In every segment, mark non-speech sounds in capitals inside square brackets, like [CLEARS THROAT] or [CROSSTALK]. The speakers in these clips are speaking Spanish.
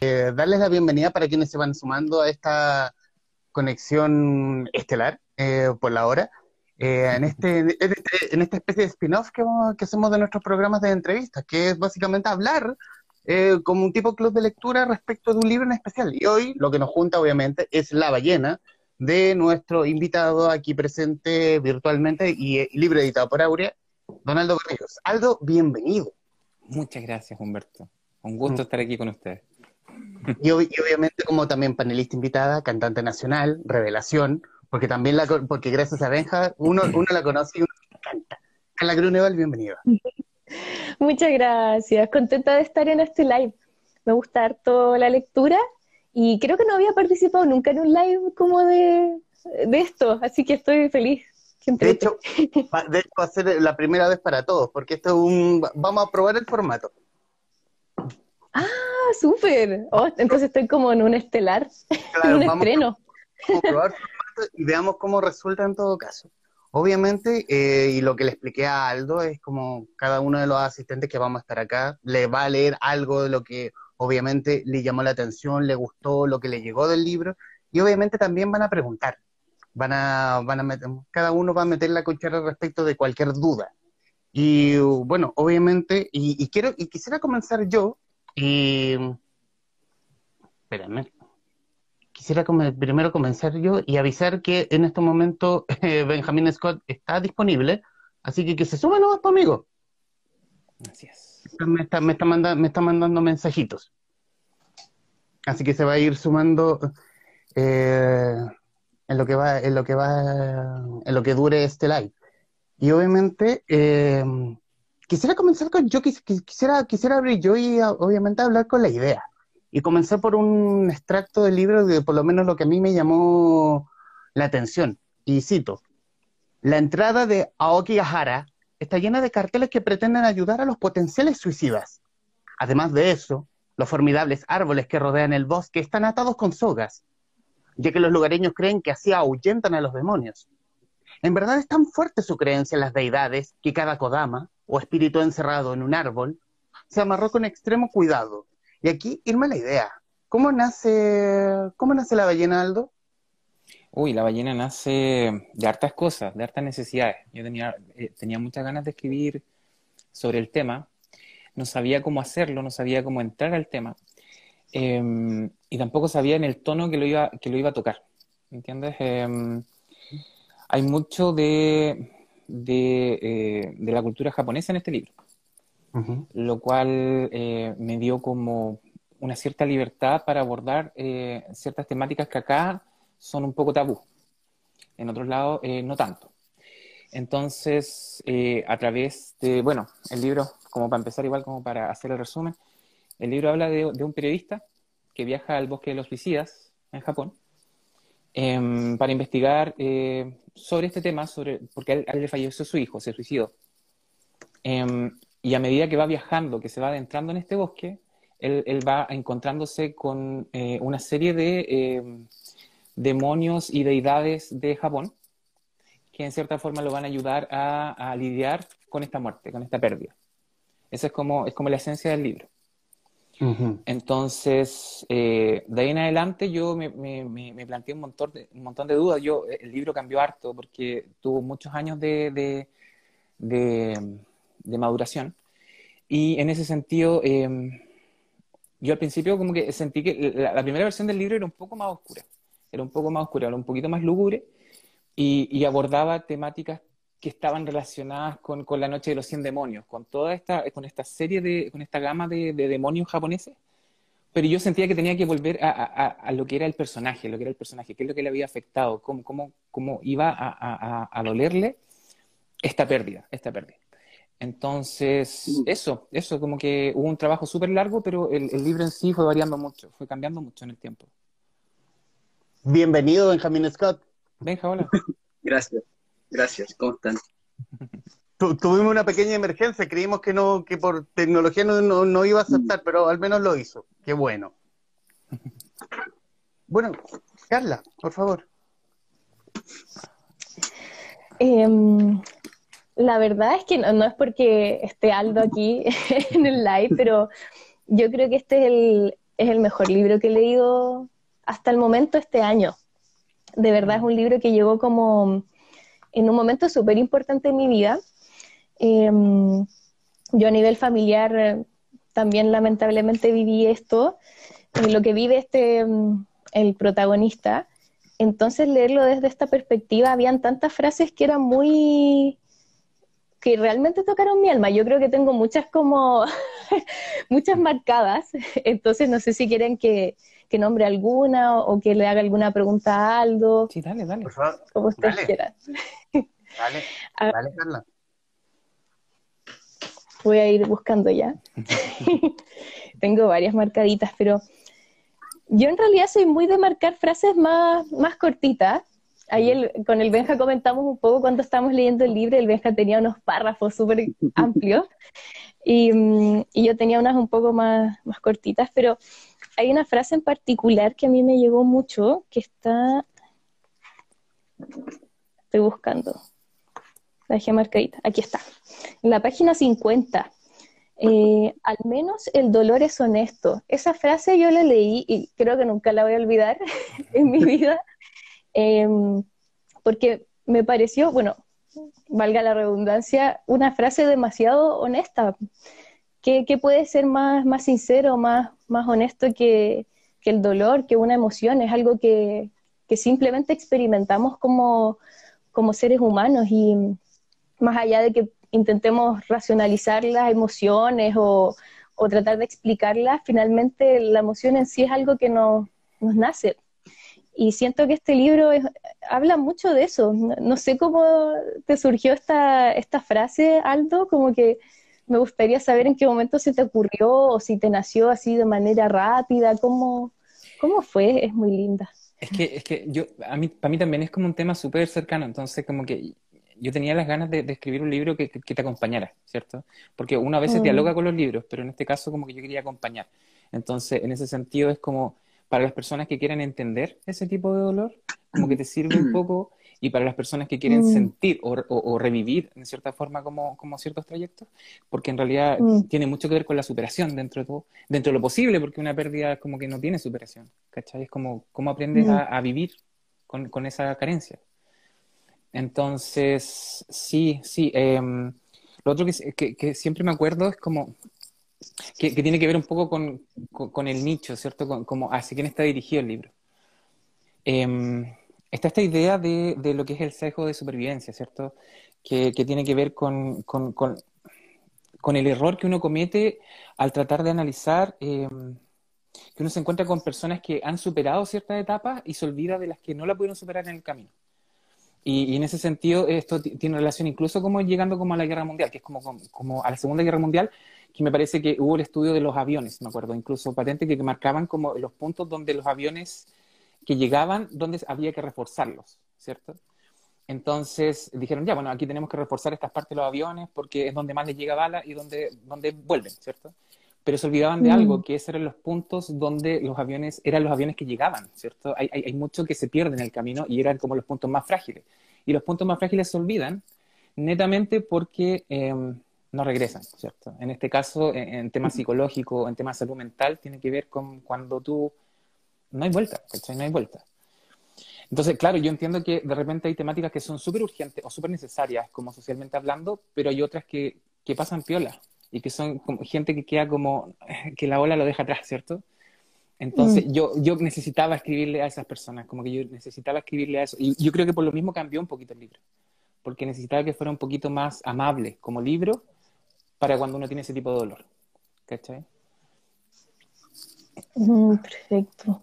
Eh, darles la bienvenida para quienes se van sumando a esta conexión estelar eh, por la hora. Eh, en, este, en, este, en, esta especie de spin-off que, que, hacemos de nuestros programas de entrevistas, que es básicamente hablar eh, como un tipo de club de lectura respecto de un libro en especial. Y hoy lo que nos junta, obviamente, es La ballena de nuestro invitado aquí presente virtualmente y, y libro editado por Aurea, Donaldo Barrios. Aldo, bienvenido. Muchas gracias, Humberto. Un gusto mm. estar aquí con ustedes. [LAUGHS] Y, y, obviamente como también panelista invitada, cantante nacional, revelación, porque también la, porque gracias a Benja uno, uno la conoce y uno canta. Carla Gruneval, bienvenida. [LAUGHS] Muchas gracias, contenta de estar en este live. Me gusta harto la lectura y creo que no había participado nunca en un live como de, de esto, así que estoy feliz. De hecho, de hecho, va a ser la primera vez para todos, porque esto es un... Vamos a probar el formato. Ah, súper. Oh, entonces estoy como en un estelar, [LAUGHS] claro, en un vamos estreno. Vamos a probar y veamos cómo resulta en todo caso. Obviamente, eh, y lo que le expliqué a Aldo es como cada uno de los asistentes que vamos a estar acá le va a leer algo de lo que obviamente le llamó la atención, le gustó, lo que le llegó del libro, y obviamente también van a preguntar. Van a, van a meter, cada uno va a meter la cuchara respecto de cualquier duda. Y bueno, obviamente, y, y quiero, y quisiera comenzar yo, y espérame, quisiera primero comenzar yo y avisar que en este momento [LAUGHS] eh, Benjamin Scott está disponible, así que que se suba nomás, amigo. Gracias. Me está, me, está manda, me está mandando mensajitos. Así que se va a ir sumando eh, en lo que va, en lo que va, en lo que dure este live. Y obviamente, eh, quisiera comenzar con, yo quisiera, quisiera abrir yo y obviamente hablar con la idea. Y comencé por un extracto del libro de por lo menos lo que a mí me llamó la atención. Y cito, la entrada de Aokigahara está llena de carteles que pretenden ayudar a los potenciales suicidas. Además de eso, los formidables árboles que rodean el bosque están atados con sogas, ya que los lugareños creen que así ahuyentan a los demonios. En verdad es tan fuerte su creencia en las deidades que cada kodama, o espíritu encerrado en un árbol, se amarró con extremo cuidado y aquí irme la idea. ¿Cómo nace, cómo nace la ballena, Aldo? Uy, la ballena nace de hartas cosas, de hartas necesidades. Yo tenía, eh, muchas ganas de escribir sobre el tema, no sabía cómo hacerlo, no sabía cómo entrar al tema, eh, y tampoco sabía en el tono que lo iba, que lo iba a tocar. ¿Entiendes? Eh, hay mucho de, de, eh, de la cultura japonesa en este libro lo cual eh, me dio como una cierta libertad para abordar eh, ciertas temáticas que acá son un poco tabú. En otros lados, no tanto. Entonces, a través de, bueno, el libro, como para empezar igual, como para hacer el resumen, el libro habla de, un periodista que viaja al bosque de los suicidas en Japón em, para investigar sobre este tema, sobre, porque a él, le falleció su hijo, se suicidó. Em, y a medida que va viajando, que se va adentrando en este bosque, él, va encontrándose con eh, una serie de eh, demonios y deidades de Japón que en cierta forma lo van a ayudar a, lidiar con esta muerte, con esta pérdida. Esa es como, es como la esencia del libro. Entonces, eh, de ahí en adelante yo me, me, planteé un montón, de, un montón de dudas. Yo, el libro cambió harto porque tuvo muchos años de, de de maduración. Y en ese sentido, em, yo al principio como que sentí que la, primera versión del libro era un poco más oscura, era un poco más oscura, era un poquito más lúgubre y, abordaba temáticas que estaban relacionadas con, con, la noche de los 100 demonios, con toda esta, con esta serie de, con esta gama de, demonios japoneses, pero yo sentía que tenía que volver a, a, lo que era el personaje, lo que era el personaje, qué es lo que le había afectado, cómo, cómo, cómo iba a, dolerle esta pérdida, esta pérdida. Entonces, eso, eso, como que hubo un trabajo súper largo, pero el, libro en sí fue variando mucho, fue cambiando mucho en el tiempo. Bienvenido, Benjamin Scott. Benja, hola. [LAUGHS] gracias, gracias, ¿cómo están? tuvimos una pequeña emergencia, creímos que no, que por tecnología no, no, iba a aceptar, pero al menos lo hizo. Qué bueno. Bueno, Carla, por favor. Eh, la verdad es que no, es porque esté Aldo aquí [LAUGHS] en el live, pero yo creo que este es es el mejor libro que he leído hasta el momento este año. De verdad es un libro que llegó como en un momento súper importante en mi vida. Em, yo a nivel familiar eh, también lamentablemente viví esto, lo que vive este, em, el protagonista. Entonces leerlo desde esta perspectiva, habían tantas frases que eran muy, que realmente tocaron mi alma. Yo creo que tengo muchas como, [LAUGHS] muchas marcadas, entonces no sé si quieren que, que, nombre alguna o que le haga alguna pregunta a Aldo. Sí, dale, dale. Por favor. Como ustedes quieran. Dale, [LAUGHS] dale, Carla. Voy a ir buscando ya. [LAUGHS] tengo varias marcaditas, pero yo en realidad soy muy de marcar frases más, más cortitas Ahí con el Benja comentamos un poco cuando estábamos leyendo el libro, el Benja tenía unos párrafos súper amplios mm, y, yo tenía unas un poco más, más cortitas, pero hay una frase en particular que a mí me llegó mucho, que está... Estoy buscando. La dejé marcadita. Aquí está. En la página 50. Eh, al menos el dolor es honesto. Esa frase yo la leí y creo que nunca la voy a olvidar [LAUGHS] en mi vida Em, porque me pareció, bueno, valga la redundancia, una frase demasiado honesta. ¿Qué, puede ser más, más sincero, más, más honesto que, el dolor, que una emoción? Es algo que, simplemente experimentamos como, como seres humanos y más allá de que intentemos racionalizar las emociones o, o tratar de explicarlas, finalmente la emoción en sí es algo que nos, nos nace. Y siento que este libro habla mucho de eso. No, sé cómo te surgió esta, esta frase, Aldo, como que me gustaría saber en qué momento se te ocurrió o si te nació así de manera rápida, cómo, cómo fue, es muy linda. Es que, es que yo, a mí, para mí también es como un tema súper cercano, entonces como que yo tenía las ganas de, escribir un libro que, te acompañara, ¿cierto? Porque una vez se mm. dialoga con los libros, pero en este caso como que yo quería acompañar. Entonces, en ese sentido es como para las personas que quieren entender ese tipo de dolor, como que te sirve un [CLEARS THROAT] poco, y para las personas que quieren mm. sentir o, revivir, en cierta forma, como, como, ciertos trayectos, porque en realidad mm. tiene mucho que ver con la superación dentro de todo, dentro de lo posible, porque una pérdida como que no tiene superación, ¿cachai? Es como cómo aprendes mm. a, vivir con, con, esa carencia. Entonces, sí, sí. Em, lo otro que, que, siempre me acuerdo es como que, tiene que ver un poco con, el nicho, ¿cierto? Con, como hacia quién está dirigido el libro. Em, está esta idea de, lo que es el sesgo de supervivencia, ¿cierto? Que, tiene que ver con, el error que uno comete al tratar de analizar em, que uno se encuentra con personas que han superado ciertas etapas y se olvida de las que no la pudieron superar en el camino. Y, en ese sentido, esto tiene relación incluso como llegando como a la guerra mundial, que es como, como a la Segunda Guerra Mundial, que me parece que hubo el estudio de los aviones, me acuerdo, incluso patente, que marcaban como los puntos donde los aviones que llegaban, donde había que reforzarlos, ¿cierto? Entonces dijeron, ya, bueno, aquí tenemos que reforzar estas partes de los aviones porque es donde más les llega bala y donde, donde vuelven, ¿cierto? Pero se olvidaban de algo, mm. que esos eran los puntos donde los aviones, eran los aviones que llegaban, ¿cierto? Hay, hay, hay mucho que se pierde en el camino y eran como los puntos más frágiles. Y los puntos más frágiles se olvidan netamente porque em, no regresan, ¿cierto? En este caso, en, temas psicológicos, en temas [LAUGHS] de salud mental, tiene que ver con cuando tú no hay vuelta, ¿cachai? No hay vuelta. Entonces, claro, yo entiendo que de repente hay temáticas que son súper urgentes o súper necesarias, como socialmente hablando, pero hay otras que, que pasan piola y que son como gente que queda como [LAUGHS] que la ola lo deja atrás, ¿cierto? Entonces, mm. yo, yo necesitaba escribirle a esas personas, como que yo necesitaba escribirle a eso. Y yo creo que por lo mismo cambió un poquito el libro, porque necesitaba que fuera un poquito más amable como libro para cuando uno tiene ese tipo de dolor. ¿Cachai? Mm, perfecto.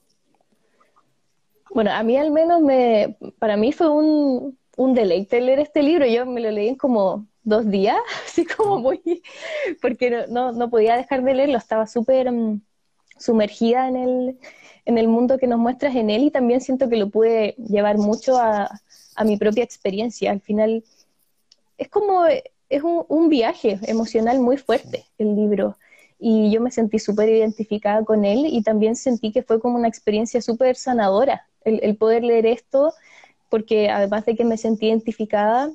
Bueno, a mí al menos me, para mí fue un, un deleite leer este libro. Yo me lo leí en como dos días, [LAUGHS] así como muy, porque no, no, podía dejar de leerlo, estaba súper mm, sumergida en el, en el mundo que nos muestras en él y también siento que lo pude llevar mucho a, a mi propia experiencia. Al final es como es un, viaje emocional muy fuerte el libro y yo me sentí súper identificada con él y también sentí que fue como una experiencia súper sanadora el, poder leer esto porque además de que me sentí identificada,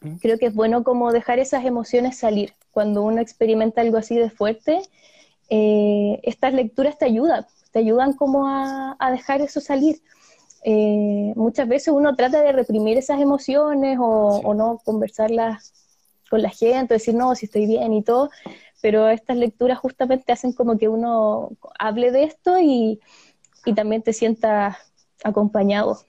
mm. creo que es bueno como dejar esas emociones salir cuando uno experimenta algo así de fuerte. eh, estas lecturas te ayudan, te ayudan como a, dejar eso salir. Eh, muchas veces uno trata de reprimir esas emociones o, no conversarlas con la gente, decir, no, si estoy bien y todo, pero estas lecturas justamente hacen como que uno hable de esto y, también te sienta acompañado.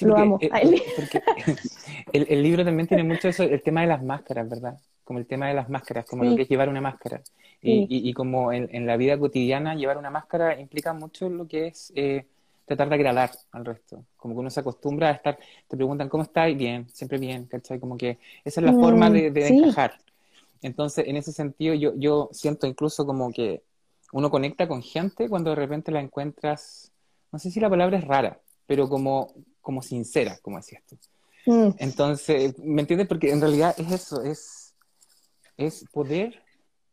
Lo amo. [LAUGHS] el, libro también tiene mucho eso, el tema de las máscaras, ¿verdad? Como el tema de las máscaras, como lo que es llevar una máscara. Y, como en, la vida cotidiana llevar una máscara implica mucho lo que es eh, tratar de agradar al resto. Como que uno se acostumbra a estar, te preguntan cómo estás, bien, siempre bien, ¿cachai? Como que esa es la forma de, de encajar. Entonces, en ese sentido, yo, yo siento incluso como que uno conecta con gente cuando de repente la encuentras, no sé si la palabra es rara, pero como, como sincera, como decías tú. Mm. Entonces, ¿me entiendes? Porque en realidad es eso, es, es poder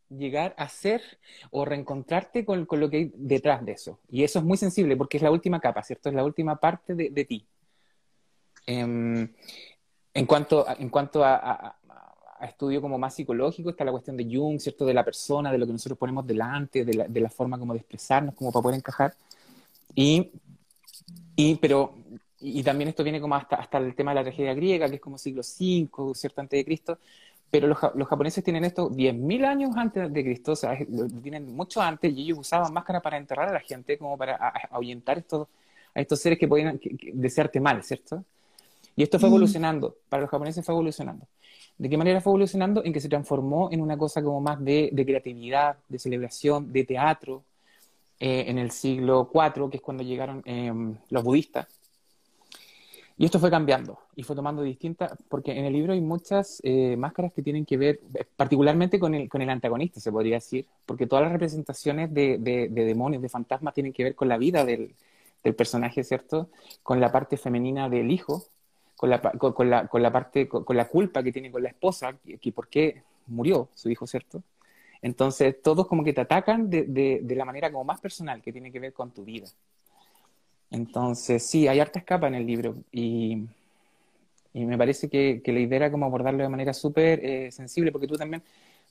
llegar a ser o reencontrarte con, lo que hay detrás de eso. Y eso es muy sensible porque es la última capa, ¿cierto? Es la última parte de, ti. Em, en cuanto, en cuanto a, estudio como más psicológico, está la cuestión de Jung, ¿cierto? De la persona, de lo que nosotros ponemos delante, de la, de la forma como de expresarnos, como para poder encajar. Y, y pero y, también esto viene como hasta, hasta el tema de la tragedia griega, que es como siglo V, ¿cierto? Antes de Cristo, pero los, los, japoneses tienen esto 10.000 años antes de Cristo, o sea, lo tienen mucho antes y ellos usaban máscaras para enterrar a la gente, como para ahuyentar estos, a estos seres que podían desearte mal, ¿cierto? Y esto fue mm. evolucionando, para los japoneses fue evolucionando. ¿De qué manera fue evolucionando? En que se transformó en una cosa como más de, de creatividad, de celebración, de teatro, eh, en el siglo IV, que es cuando llegaron em, los budistas y esto fue cambiando y fue tomando distintas, porque en el libro hay muchas eh, máscaras que tienen que ver eh, particularmente con el, con el antagonista, se podría decir, porque todas las representaciones de, de, demonios, de fantasmas, tienen que ver con la vida del, del, personaje, ¿cierto? Con la parte femenina del hijo, con la, con, la, con la parte, con, la culpa que tiene con la esposa, que, por qué murió su hijo, ¿cierto? Entonces, todos como que te atacan de, de la manera como más personal, que tiene que ver con tu vida. Entonces, sí, hay harta escapa en el libro y, y me parece que, que, la idea era como abordarlo de manera súper eh, sensible, porque tú también,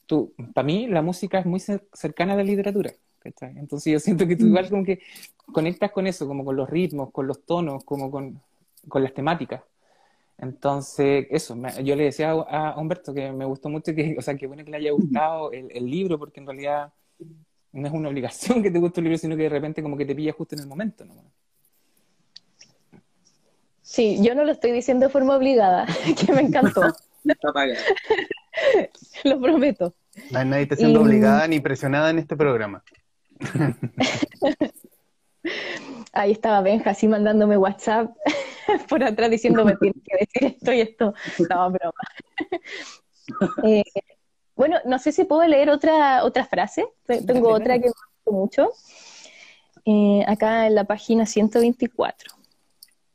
tú, para mí la música es muy cercana a la literatura. Entonces yo siento que tú igual como que conectas con eso, como con los ritmos, con los tonos, como con, con las temáticas. Entonces, eso, yo le decía a, Humberto que me gustó mucho, que, [LAUGHS] o sea, que bueno que le haya gustado el, el libro, porque en realidad no es una obligación que te guste el libro, sino que de repente como que te pilla justo en el momento. ¿no? Sí, yo no lo estoy diciendo de forma obligada, [LAUGHS] que me encantó. [LAUGHS] [LAUGHS] lo prometo. Nadie está siendo obligada ni presionada en este programa. Ahí estaba Benja así mandándome WhatsApp por atrás diciéndome tienes que decir esto y esto. No, broma. Eh, bueno, no sé si puedo leer otra, otra frase. Tengo otra que me gustó mucho. Eh, acá en la página 124.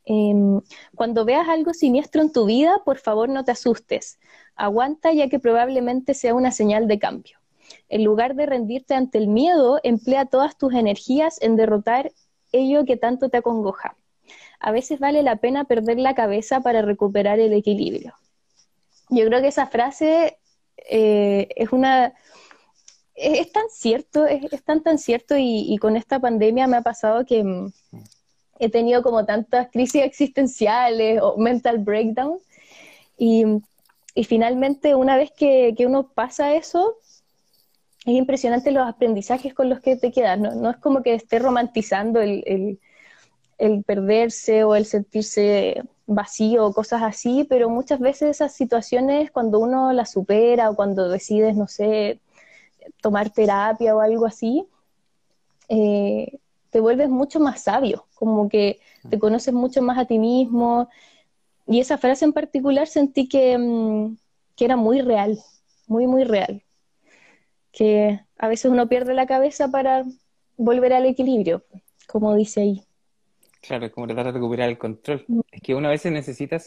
Em, cuando veas algo siniestro en tu vida, por favor no te asustes. Aguanta ya que probablemente sea una señal de cambio. En lugar de rendirte ante el miedo, emplea todas tus energías en derrotar ello que tanto te acongoja. A veces vale la pena perder la cabeza para recuperar el equilibrio. Yo creo que esa frase eh, es una... Es, tan cierto, es, tan tan cierto y, con esta pandemia me ha pasado que mm, he tenido como tantas crisis existenciales o mental breakdown. Y, y finalmente, una vez que, que, uno pasa eso, es impresionante los aprendizajes con los que te quedas. No, no es como que esté romantizando el, el, perderse o el sentirse vacío o cosas así, pero muchas veces esas situaciones, cuando uno las supera o cuando decides, no sé, tomar terapia o algo así, eh, te vuelves mucho más sabio, como que te conoces mucho más a ti mismo. Y esa frase en particular sentí que, mm, que era muy real, muy, muy real. Que a veces uno pierde la cabeza para volver al equilibrio, como dice ahí. Claro, es como tratar de recuperar el control. Mm. Es que uno a veces necesita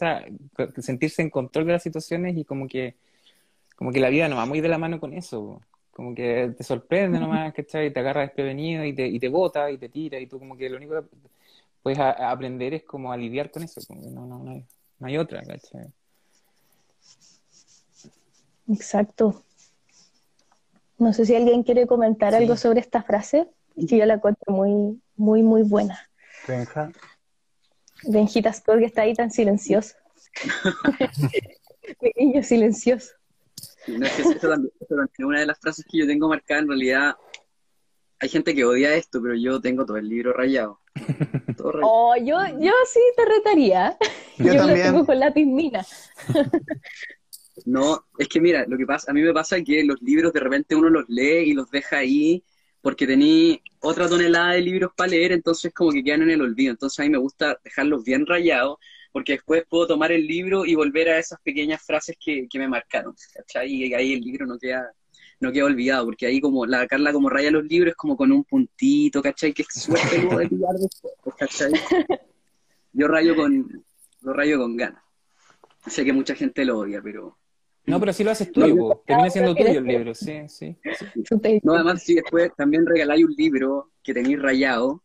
sentirse en control de las situaciones y como que, como que la vida no va muy de la mano con eso como que te sorprende nomás, ¿cachai? Te agarra desprevenido y te, y te bota y te tira y tú como que lo único que puedes aprender es como a lidiar con eso, como no, no, no, hay, no hay otra, ¿cachai? Exacto. No sé si alguien quiere comentar Sí. algo sobre esta frase, que yo la encuentro muy, muy, muy buena. Benja. Benjita Scott que está ahí tan silencioso. [LAUGHS] Pequeño silencioso. Y no es que eso también, eso también es una de las frases que yo tengo marcada, en realidad, hay gente que odia esto, pero yo tengo todo el libro rayado. Todo rayado. Oh, yo, yo sí te retaría. Yo Yo, también. lo tengo con lápiz mina. No, es que mira, lo que pasa, a mí me pasa que los libros de repente uno los lee y los deja ahí porque tení otra tonelada de libros para leer, entonces como que quedan en el olvido. Entonces a mí me gusta dejarlos bien rayados porque después puedo tomar el libro y volver a esas pequeñas frases que, que me marcaron, ¿cachai? Y ahí el libro no queda, no queda olvidado, porque ahí como la Carla como raya los libros es como con un puntito, ¿cachai? Que suerte luego de pillar después, ¿cachai? Yo rayo con, lo rayo con ganas. Sé que mucha gente lo odia, pero No, pero sí lo haces tuyo, po. termina siendo tuyo el libro, sí, sí. sí. No, además, si después también regaláis un libro que tenéis rayado,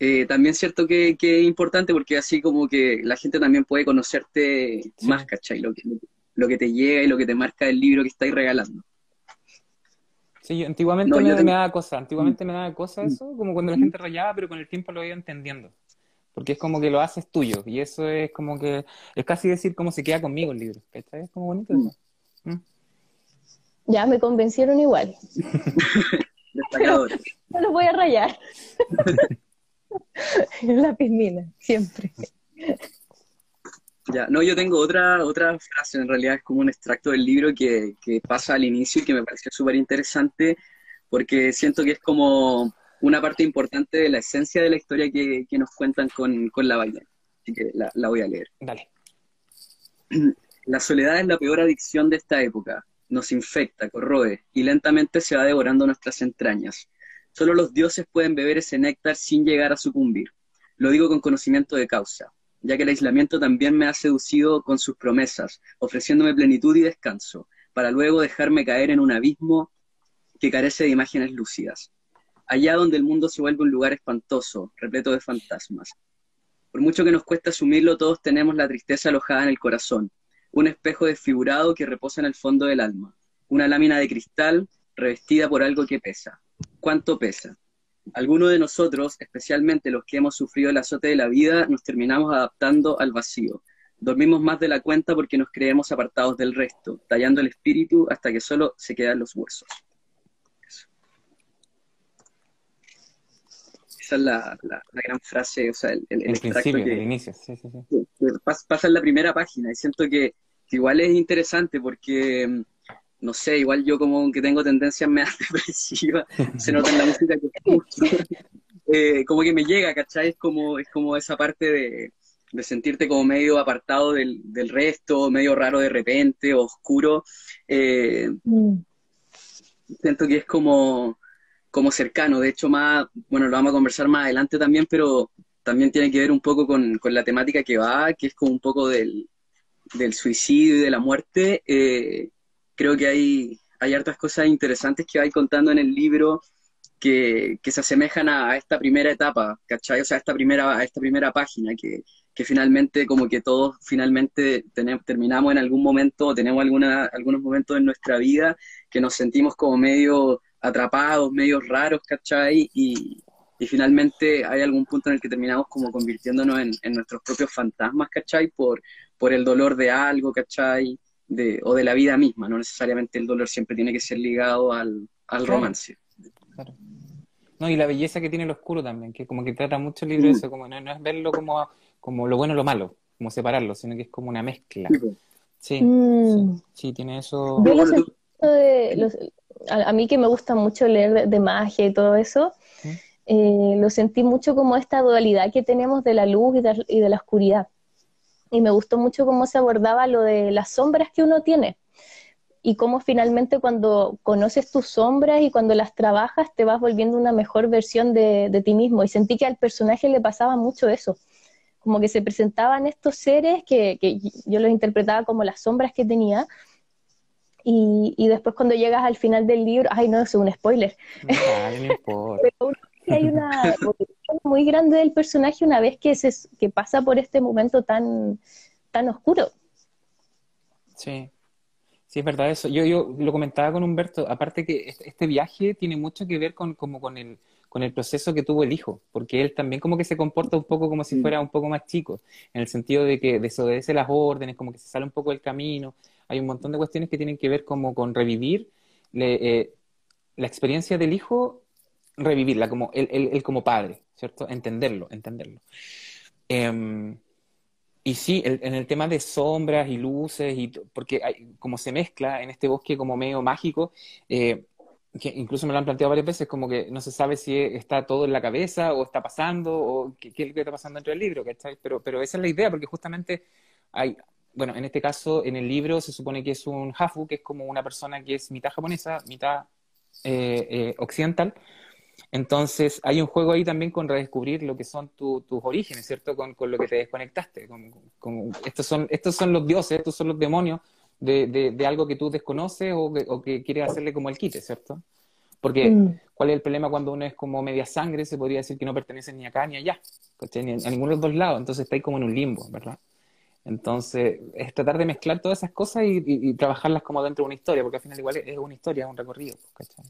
eh, también es cierto que, que es importante porque así como que la gente también puede conocerte Sí. más, ¿cachai? Lo que, lo que te llega y lo que te marca el libro que estáis regalando. Sí, yo antiguamente No, me, yo tengo- me daba cosa, antiguamente me daba cosa eso, como cuando la gente rayaba, pero con el tiempo lo iba entendiendo. Porque es como que lo haces tuyo, y eso es como que, es casi decir cómo se queda conmigo el libro, ¿cachai? Es como bonito eso. Mm. Ya me convencieron igual. [LAUGHS] [LAUGHS] No los voy a rayar. [LAUGHS] [LAUGHS] lápiz mina, siempre. Ya, no, yo tengo otra, otra frase, en realidad es como un extracto del libro que, que pasa al inicio y que me pareció súper interesante porque siento que es como una parte importante de la esencia de la historia que, que nos cuentan con, con la ballena. Así que la, la voy a leer. Dale. [CLEARS THROAT] La soledad es la peor adicción de esta época. Nos infecta, corroe y lentamente se va devorando nuestras entrañas. Solo los dioses pueden beber ese néctar sin llegar a sucumbir. Lo digo con conocimiento de causa, ya que el aislamiento también me ha seducido con sus promesas, ofreciéndome plenitud y descanso, para luego dejarme caer en un abismo que carece de imágenes lúcidas. Allá donde el mundo se vuelve un lugar espantoso, repleto de fantasmas. Por mucho que nos cueste asumirlo, todos tenemos la tristeza alojada en el corazón, un espejo desfigurado que reposa en el fondo del alma, una lámina de cristal revestida por algo que pesa. ¿Cuánto pesa? Algunos de nosotros, especialmente los que hemos sufrido el azote de la vida, nos terminamos adaptando al vacío. Dormimos más de la cuenta porque nos creemos apartados del resto, tallando el espíritu hasta que solo se quedan los huesos. Eso. Esa es la, la- la gran frase, o sea, el, el- el principio, que, el inicio, sí, sí, sí. que pas- pasa en la primera página y siento que, que igual es interesante porque, mm, no sé, igual yo como que tengo tendencias medio [LAUGHS] depresivas, se nota en la música que escucho, [LAUGHS] eh, como que me llega, ¿cachai? Es como, es como esa parte de, de sentirte como medio apartado del, del resto, medio raro de repente, oscuro. Eh, Mm. siento que es como, como cercano. De hecho, más, bueno, lo vamos a conversar más adelante también, pero también tiene que ver un poco con, con la temática que va, que es como un poco del, del suicidio y de la muerte. Eh, creo que hay, hay hartas cosas interesantes que vais contando en el libro que, que se asemejan a, esta primera etapa, ¿cachai? O sea, a esta primera, esta primera página, que, que finalmente, como que todos finalmente tenemos, terminamos en algún momento, tenemos alguna, algunos momentos en nuestra vida que nos sentimos como medio atrapados, medio raros, ¿cachai? Y, y finalmente hay algún punto en el que terminamos como convirtiéndonos en, en nuestros propios fantasmas, ¿cachai? Por, por el dolor de algo, ¿cachai? De, o de la vida misma, no necesariamente el dolor siempre tiene que ser ligado al, al romance. Claro. No, y la belleza que tiene el oscuro también, que como que trata mucho el libro de eso, como no, no es verlo como, como lo bueno o lo malo, como separarlo, sino que es como una mezcla. Sí. Sí, Mm. sí, sí, tiene eso. De- los- a, a mí que me gusta mucho leer de, de magia y todo eso, ¿Sí? eh, lo sentí mucho como esta dualidad que tenemos de la luz y de, y de la oscuridad. Y me gustó mucho cómo se abordaba lo de las sombras que uno tiene. Y cómo finalmente cuando conoces tus sombras y cuando las trabajas te vas volviendo una mejor versión de, de ti mismo. Y sentí que al personaje le pasaba mucho eso. Como que se presentaban estos seres que, que yo los interpretaba como las sombras que tenía, y, y después cuando llegas al final del libro, ay no, eso es un spoiler, Ay, no importa. [LAUGHS] pero uno que hay una evolución muy grande del personaje una vez que, se, que pasa por este momento tan, tan oscuro. Sí. Sí, es verdad eso. Yo, yo lo comentaba con Humberto, aparte que este, viaje tiene mucho que ver con, como con el, con el proceso que tuvo el hijo, porque él también como que se comporta un poco como si fuera un poco más chico, en el sentido de que desobedece las órdenes, como que se sale un poco del camino. Hay un montón de cuestiones que tienen que ver como con revivir eh, la experiencia del hijo, revivirla como él, como padre, ¿cierto? Entenderlo, entenderlo. Em, y sí, en el tema de sombras y luces, y porque hay, como se mezcla en este bosque como medio mágico, eh, que incluso me lo han planteado varias veces, como que no se sabe si está todo en la cabeza o está pasando o qué, es lo que está pasando dentro del libro, ¿cachai? Pero, pero esa es la idea, porque justamente hay, bueno, en este caso, en el libro se supone que es un hafu, que es como una persona que es mitad japonesa, mitad eh, eh, occidental, entonces, hay un juego ahí también con redescubrir lo que son tus orígenes, ¿cierto? Con, lo que te desconectaste. estos, son, estos son los dioses, estos son los demonios de, algo que tú desconoces o que, quieres hacerle como el quite, ¿cierto? Porque, mm. ¿cuál es el problema cuando uno es como media sangre? Se podría decir que no pertenece ni acá ni allá, ni a, ninguno de los dos lados. Entonces, está ahí como en un limbo, ¿verdad? Entonces, es tratar de mezclar todas esas cosas y, trabajarlas como dentro de una historia, porque al final igual es una historia, es un recorrido, ¿cachai?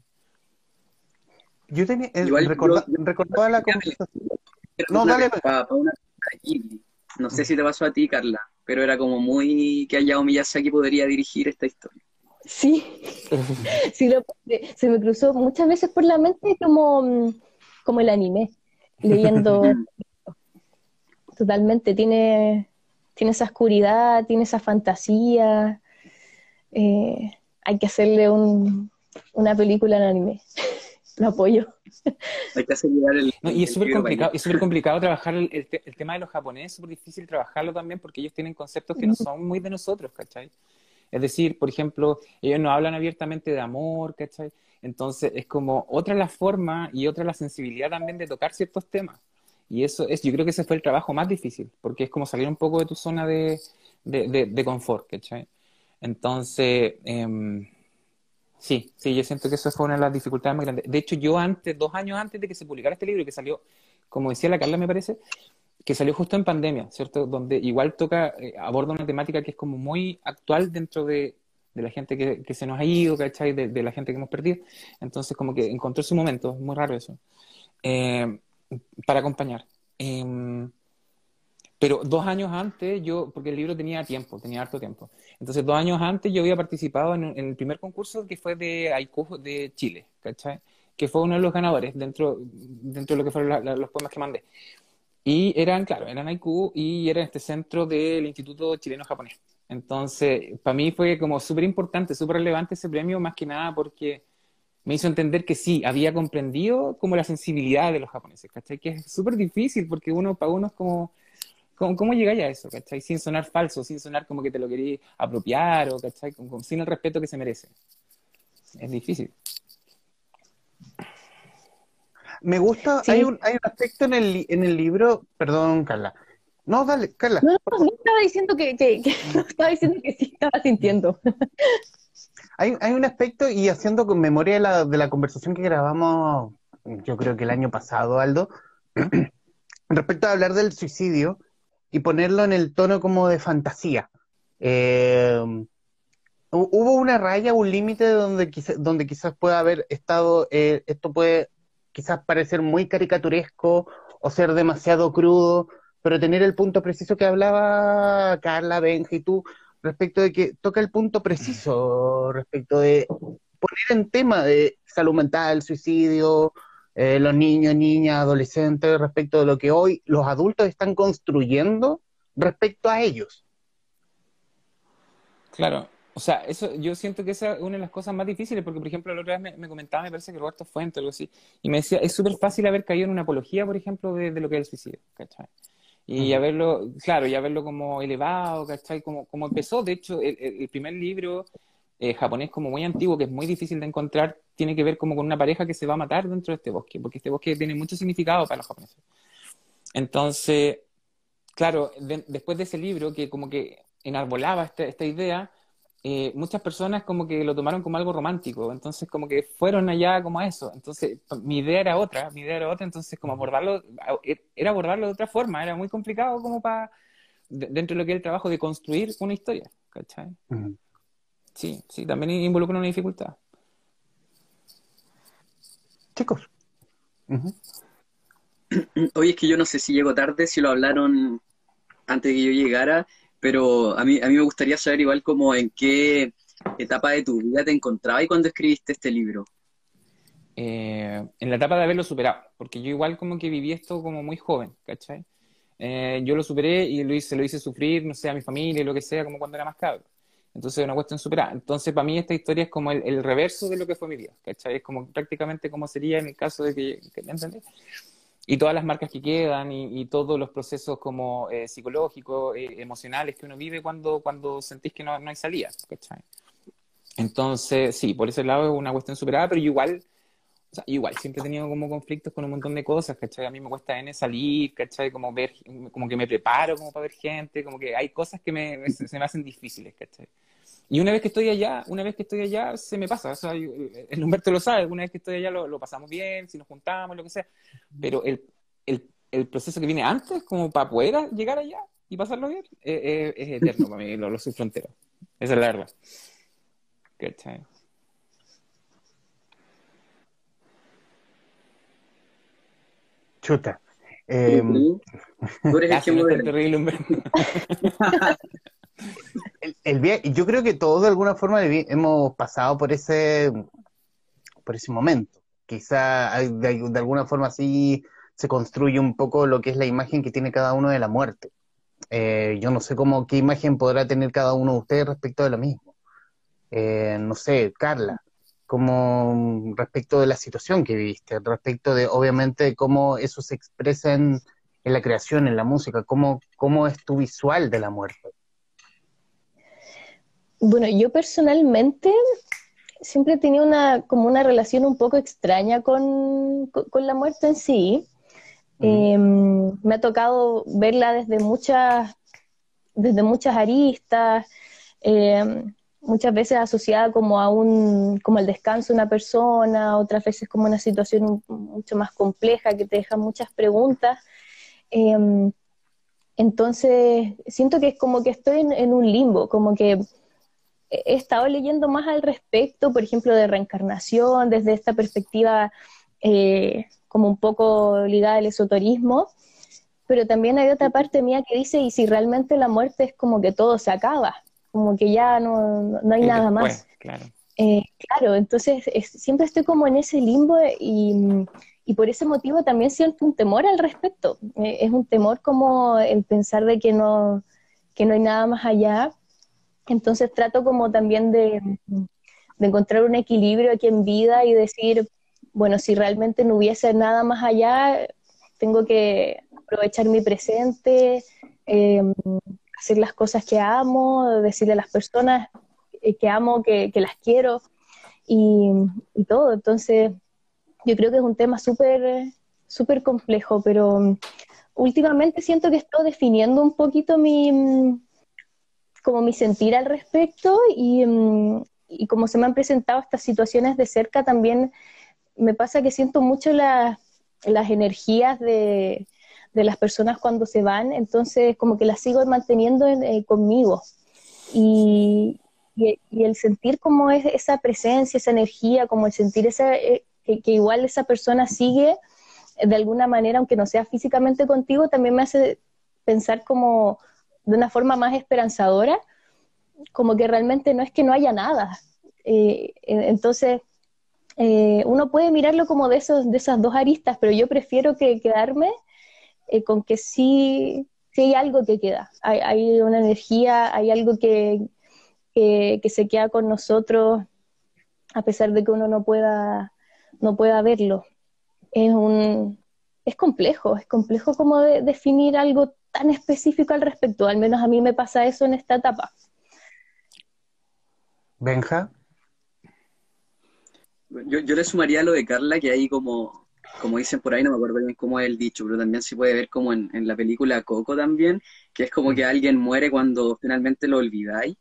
Yo tenía. recordaba la conversación. No, dale. no sé si te pasó a ti, Carla, pero era como muy que Hayao Miyazaki podría dirigir esta historia. Sí, [LAUGHS] sí se me cruzó muchas veces por la mente como, como el anime, leyendo [LAUGHS] totalmente, tiene, tiene esa oscuridad, tiene esa fantasía, eh, hay que hacerle un, una película en anime lo apoyo. Hay que acelerar el. y es súper complicado, es súper complicado trabajar el, el, tema de los japoneses, es súper difícil trabajarlo también porque ellos tienen conceptos que no son muy de nosotros, ¿cachai? Es decir, por ejemplo, ellos no hablan abiertamente de amor, ¿cachai? Entonces es como otra la forma y otra la sensibilidad también de tocar ciertos temas. Y eso es, yo creo que ese fue el trabajo más difícil, porque es como salir un poco de tu zona de, de, de, confort, ¿cachai? Entonces, eh, Sí, sí, yo siento que eso fue una de las dificultades más grandes. De hecho, yo antes, dos años antes de que se publicara este libro, que salió, como decía la Carla, me parece, que salió justo en pandemia, ¿cierto? Donde igual toca, eh, aborda una temática que es como muy actual dentro de, la gente que, se nos ha ido, ¿cachai? De, de, la gente que hemos perdido. Entonces, como que encontró su momento, es muy raro eso, eh, para acompañar. Em, pero dos años antes, yo, porque el libro tenía tiempo, tenía harto tiempo. Entonces, dos años antes yo había participado en, el primer concurso que fue de Haiku de Chile, ¿cachai? Que fue uno de los ganadores dentro, dentro de lo que fueron los poemas que mandé. Y eran, claro, eran Haiku y era este centro del Instituto Chileno Japonés. Entonces, para mí fue como súper importante, súper relevante ese premio, más que nada porque me hizo entender que sí, había comprendido como la sensibilidad de los japoneses, ¿cachai? Que es súper difícil porque uno, para uno es como ¿Cómo, cómo llegáis a eso, cachai? Sin sonar falso, sin sonar como que te lo querías apropiar, o cachai, sin el respeto que se merece. Es difícil. Me gusta, hay, un, hay un aspecto en el, en el libro, perdón, Carla. No, dale, Carla. No, no, estaba diciendo que, que, [LAUGHS] estaba diciendo que sí estaba sintiendo. Hay, hay un aspecto, y haciendo con memoria de la, de la conversación que grabamos, yo creo que el año pasado, Aldo, [CLEARS THROAT] respecto a hablar del suicidio, y ponerlo en el tono como de fantasía. Eh, hubo una raya, un límite donde, donde quizás pueda haber estado, eh, esto puede quizás parecer muy caricaturesco o ser demasiado crudo, pero tener el punto preciso que hablaba Carla, Benja y tú, respecto de que toca el punto preciso, respecto de poner en tema de salud mental, suicidio, eh, los niños, niñas, adolescentes, respecto de lo que hoy los adultos están construyendo respecto a ellos. Claro, o sea, eso yo siento que esa es una de las cosas más difíciles, porque por ejemplo la otra vez me, comentaba, me parece que Roberto Fuente o algo así, y me decía, es súper fácil haber caído en una apología, por ejemplo, de, lo que es el suicidio, ¿cachai? Y haberlo, claro, y haberlo como elevado, ¿cachai? Como, como empezó, de hecho, el primer libro eh, japonés como muy antiguo, que es muy difícil de encontrar, tiene que ver como con una pareja que se va a matar dentro de este bosque, porque este bosque tiene mucho significado para los japoneses. Entonces, claro, después de ese libro que como que enarbolaba este, esta idea, eh, muchas personas como que lo tomaron como algo romántico, entonces como que fueron allá como a eso. Entonces, mi idea era otra, mi idea era otra, entonces como abordarlo, e, era abordarlo de otra forma, era muy complicado como para, dentro de lo que es el trabajo de construir una historia, ¿cachai? Sí, sí, también involucra una dificultad. Chicos. [CLEARS THROAT] Oye, es que yo no sé si llego tarde, si lo hablaron antes de que yo llegara, pero a mí, a mí me gustaría saber igual como en qué etapa de tu vida te encontrabas y cuando escribiste este libro. Eh, en la etapa de haberlo superado, porque yo igual como que viví esto como muy joven, ¿cachai? Eh, yo lo superé y lo hice, lo hice sufrir, no sé, a mi familia, lo que sea, como cuando era más cabro. Entonces es una cuestión superada. Entonces para mí esta historia es como el, reverso de lo que fue mi vida, ¿cachai? Es como prácticamente como sería en el caso de que, ¿me entendés? Y todas las marcas que quedan y, todos los procesos como eh, psicológicos, emocionales que uno vive cuando, cuando sentís que no, no hay salida, ¿cachai? Entonces, sí, por ese lado es una cuestión superada, pero igual, o sea, igual, siempre he tenido como conflictos con un montón de cosas, ¿cachai? A mí me cuesta en salir, ¿cachai? Como ver, como que me preparo como para ver gente, como que hay cosas que me, [LAUGHS] se, me hacen difíciles, ¿cachai? Y una vez que estoy allá, una vez que estoy allá, se me pasa. O sea, el Humberto lo sabe, una vez que estoy allá lo, pasamos bien, si nos juntamos, lo que sea. Pero el, el, el, proceso que viene antes, como para poder llegar allá y pasarlo bien, es, eterno para mí, lo, lo soy frontera. Esa es la verdad. Good time. Chuta. Eh, Tú eres el [LAUGHS] yo creo que todos de alguna forma hemos pasado por ese por ese momento. Quizá de, de, alguna forma así se construye un poco lo que es la imagen que tiene cada uno de la muerte. Eh, yo no sé cómo qué imagen podrá tener cada uno de ustedes respecto de lo mismo. Eh, no sé, Carla, como respecto de la situación que viviste, respecto de, obviamente, cómo eso se expresa en, la creación, en la música, cómo, cómo es tu visual de la muerte. Bueno, yo personalmente siempre he tenido una, como una relación un poco extraña con, la muerte en sí. Em, me ha tocado verla desde muchas, desde muchas aristas. Eh, muchas veces asociada como a un, como el descanso de una persona, otras veces como una situación mucho más compleja que te deja muchas preguntas. Em, entonces, siento que es como que estoy en, un limbo, como que he estado leyendo más al respecto, por ejemplo, de reencarnación, desde esta perspectiva eh, como un poco ligada al esoterismo, pero también hay otra parte mía que dice, ¿y si realmente la muerte es como que todo se acaba? como que ya no, no hay nada más. Claro. Eh, claro, entonces siempre estoy como en ese limbo y, y, por ese motivo también siento un temor al respecto. Eh, es un temor como el pensar de que no, que no hay nada más allá. Entonces trato como también de, encontrar un equilibrio aquí en vida y decir, bueno, si realmente no hubiese nada más allá, tengo que aprovechar mi presente, eh, hacer las cosas que amo, decirle a las personas que amo, que, las quiero y, todo. Entonces, yo creo que es un tema súper súper complejo, pero últimamente siento que estoy definiendo un poquito mi como mi sentir al respecto y, y como se me han presentado estas situaciones de cerca también me pasa que siento mucho las energías de, de las personas cuando se van, entonces como que las sigo manteniendo eh, conmigo. Y, y, el sentir como es esa presencia, esa energía, como el sentir esa, eh, que, igual esa persona sigue de alguna manera, aunque no sea físicamente contigo, también me hace pensar como de una forma más esperanzadora, como que realmente no es que no haya nada. Eh, entonces, uno puede mirarlo como de, esos, de esas dos aristas, pero yo prefiero que quedarme eh, con que sí, sí, hay algo que queda, hay, una energía, hay algo que, que, se queda con nosotros a pesar de que uno no pueda, no pueda verlo. Es, un, es complejo, es complejo como definir algo tan específico al respecto, al menos a mí me pasa eso en esta etapa. Benja. Yo, yo le sumaría lo de Carla, que hay como como dicen por ahí, no me acuerdo bien cómo es el dicho, pero también se puede ver como en, la película Coco también, que es como que alguien muere cuando finalmente lo olvidáis.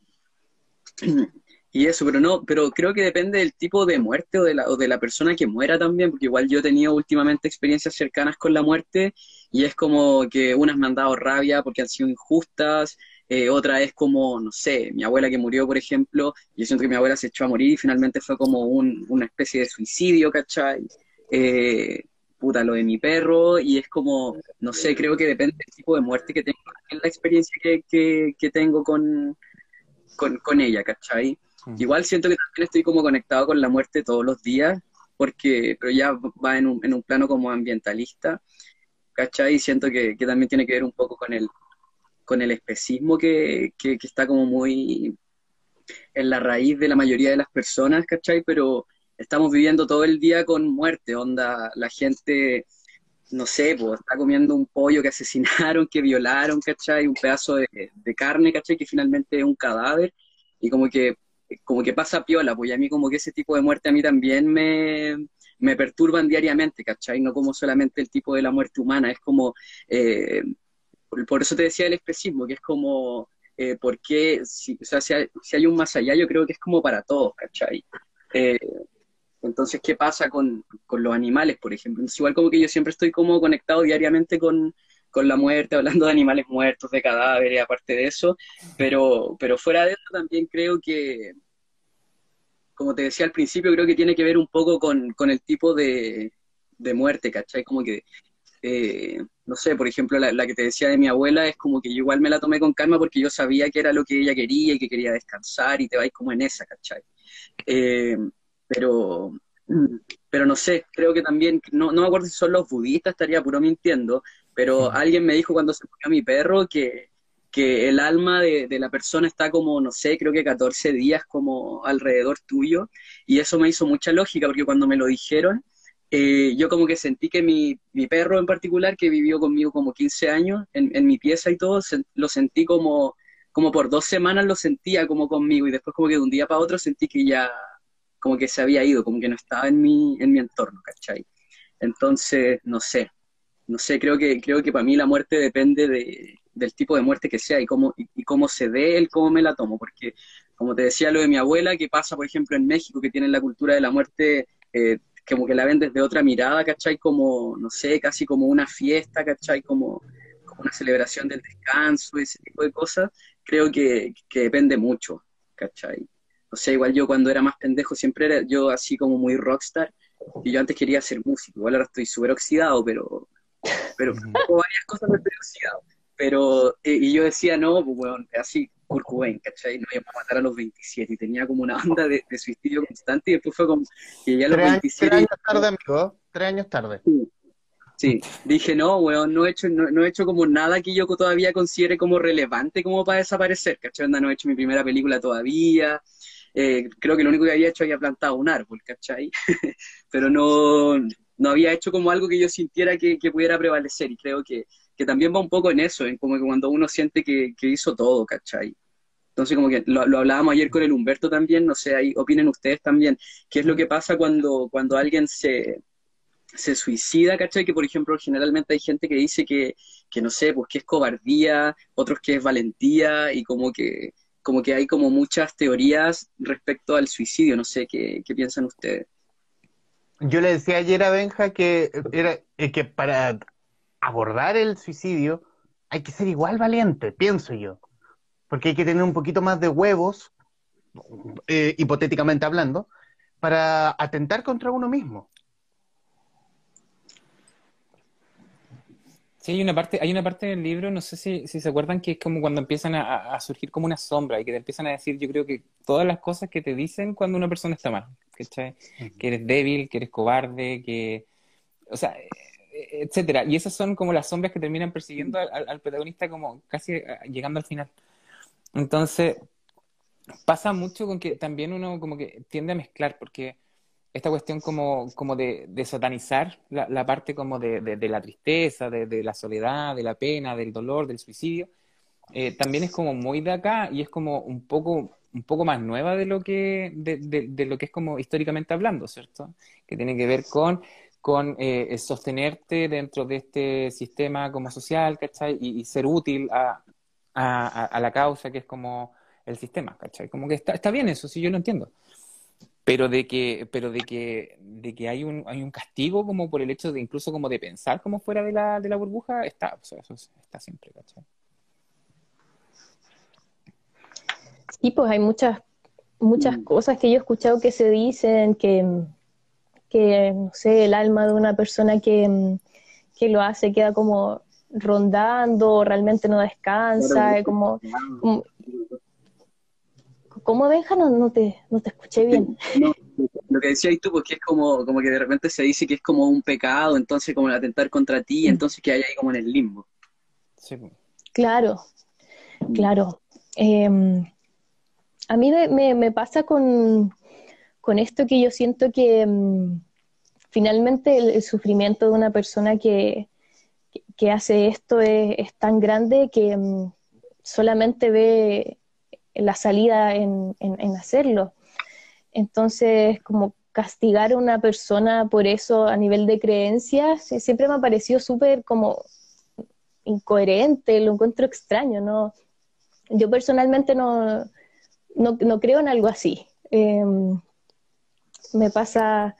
[CLEARS THROAT] Y eso, pero no, pero creo que depende del tipo de muerte o de, la, o de la persona que muera también, porque igual yo he tenido últimamente experiencias cercanas con la muerte y es como que unas me han dado rabia porque han sido injustas, eh, otra es como, no sé, mi abuela que murió, por ejemplo, yo siento que mi abuela se echó a morir y finalmente fue como un, una especie de suicidio, ¿cachai? Eh, puta, lo de mi perro, y es como, no sé, creo que depende del tipo de muerte que tengo, en la experiencia que, que, tengo con, con, con, ella, ¿cachai? Igual siento que también estoy como conectado con la muerte todos los días, porque, pero ya va en un, en un plano como ambientalista, ¿cachai? Y siento que, que también tiene que ver un poco con el, con el especismo que, que, está como muy en la raíz de la mayoría de las personas, ¿cachai? Pero estamos viviendo todo el día con muerte, onda, la gente, no sé, pues está comiendo un pollo que asesinaron, que violaron, ¿cachai? Un pedazo de, de carne, ¿cachai? Que finalmente es un cadáver, y como que, como que pasa piola, pues a mí como que ese tipo de muerte a mí también me, me perturban diariamente, ¿cachai? No como solamente el tipo de la muerte humana, es como... Eh, por, eso te decía el especismo, que es como, eh, ¿por qué? Si, o sea, si hay, un más allá, yo creo que es como para todos, ¿cachai? Eh, entonces, ¿qué pasa con, los animales, por ejemplo? Entonces, igual como que yo siempre estoy como conectado diariamente con, la muerte, [LAUGHS] hablando de animales muertos, de cadáveres, aparte de eso, pero, pero fuera de eso también creo que, como te decía al principio, creo que tiene que ver un poco con, el tipo de, de muerte, ¿cachai? Como que eh, no sé, por ejemplo, la, que te decía de mi abuela es como que yo igual me la tomé con calma porque yo sabía que era lo que ella quería y que quería descansar y te vais como en esa, ¿cachai? Eh, pero, pero no sé, creo que también, no, no me acuerdo si son los budistas, estaría puro mintiendo, pero alguien me dijo cuando se murió mi perro que, que el alma de, de, la persona está como, no sé, creo que 14 días como alrededor tuyo, y eso me hizo mucha lógica, porque cuando me lo dijeron, eh, yo como que sentí que mi, mi, perro en particular, que vivió conmigo como 15 años en, en mi pieza y todo, lo sentí como, como por dos semanas lo sentía como conmigo y después como que de un día para otro sentí que ya como que se había ido, como que no estaba en mi, en mi entorno, ¿cachai? Entonces, no sé, no sé, creo que, creo que para mí la muerte depende de, del tipo de muerte que sea y cómo, y, cómo se dé el cómo me la tomo, porque como te decía lo de mi abuela, que pasa, por ejemplo, en México, que tienen la cultura de la muerte eh, como que la ven desde otra mirada, ¿cachai? Como, no sé, casi como una fiesta, ¿cachai? Como, como una celebración del descanso, ese tipo de cosas, creo que, que depende mucho, ¿cachai? O sea, igual yo cuando era más pendejo siempre era yo así como muy rockstar, y yo antes quería ser músico, igual ahora estoy súper oxidado, pero, pero varias cosas me estoy oxidado. Pero, eh, y yo decía, no, pues, bueno, así, Kurt ¿cachai? No iba a matar a los 27 y tenía como una onda de, suicidio constante y después fue como que ya a los tres 27... Tres años tarde, amigo, tres años tarde. Sí. dije, no, weón, no he hecho, no, he hecho como nada que yo todavía considere como relevante como para desaparecer, ¿cachai? no he hecho mi primera película todavía, eh, creo que lo único que había hecho había plantado un árbol, ¿cachai? [LAUGHS] Pero no, no había hecho como algo que yo sintiera que, que pudiera prevalecer y creo que que también va un poco en eso, en como que cuando uno siente que, hizo todo, ¿cachai? Entonces, como que lo, hablábamos ayer con el Humberto también, no sé, ahí opinen ustedes también, qué es lo que pasa cuando, cuando alguien se, se suicida, ¿cachai? Que, por ejemplo, generalmente hay gente que dice que, que, no sé, pues que es cobardía, otros que es valentía, y como que, como que hay como muchas teorías respecto al suicidio, no sé, ¿qué, qué piensan ustedes? Yo le decía ayer a Benja que, era, eh, que para abordar el suicidio, hay que ser igual valiente, pienso yo. Porque hay que tener un poquito más de huevos, eh, hipotéticamente hablando, para atentar contra uno mismo. Sí, hay una parte, hay una parte del libro, no sé si, se acuerdan, que es como cuando empiezan a, surgir como una sombra y que te empiezan a decir, yo creo que todas las cosas que te dicen cuando una persona está mal, Que eres débil, que eres cobarde, que... O sea, etcétera. Y esas son como las sombras que terminan persiguiendo al, protagonista como casi eh, llegando al final. Entonces, pasa mucho con que también uno como que tiende a mezclar, porque esta cuestión como, como de, satanizar la, parte como de, la tristeza, de, la soledad, de la pena, del dolor, del suicidio, eh, también es como muy de acá y es como un poco un poco más nueva de lo que de, lo que es como históricamente hablando, ¿cierto? Que tiene que ver con con eh, sostenerte dentro de este sistema como social, ¿cachai? Y, ser útil a, a, la causa que es como el sistema, ¿cachai? Como que está, está bien eso, sí, yo lo entiendo. Pero de que, pero de que, de que hay un, hay un castigo como por el hecho de incluso como de pensar como fuera de la, de la burbuja, está, o sea, eso está siempre, ¿cachai? Sí, pues hay muchas, muchas Mm. cosas que yo he escuchado que se dicen, que, que no sé, el alma de una persona que, que lo hace queda como rondando, realmente no descansa, como, como- ¿cómo Benja? No, no te, no te escuché bien. No, lo que decías tú, pues que es como, como que de repente se dice que es como un pecado, entonces como el atentar contra ti, entonces que hay ahí como en el limbo. Sí, pues. Claro, claro. Eh, a mí me, me- me pasa con, con esto que yo siento que mm, finalmente el, sufrimiento de una persona que, que hace esto es, tan grande que mm, solamente ve la salida en, en- hacerlo. Entonces, como castigar a una persona por eso a nivel de creencias, siempre me ha parecido súper como incoherente, lo encuentro extraño, ¿no? Yo personalmente no, no, no creo en algo así. Eh, me, pasa,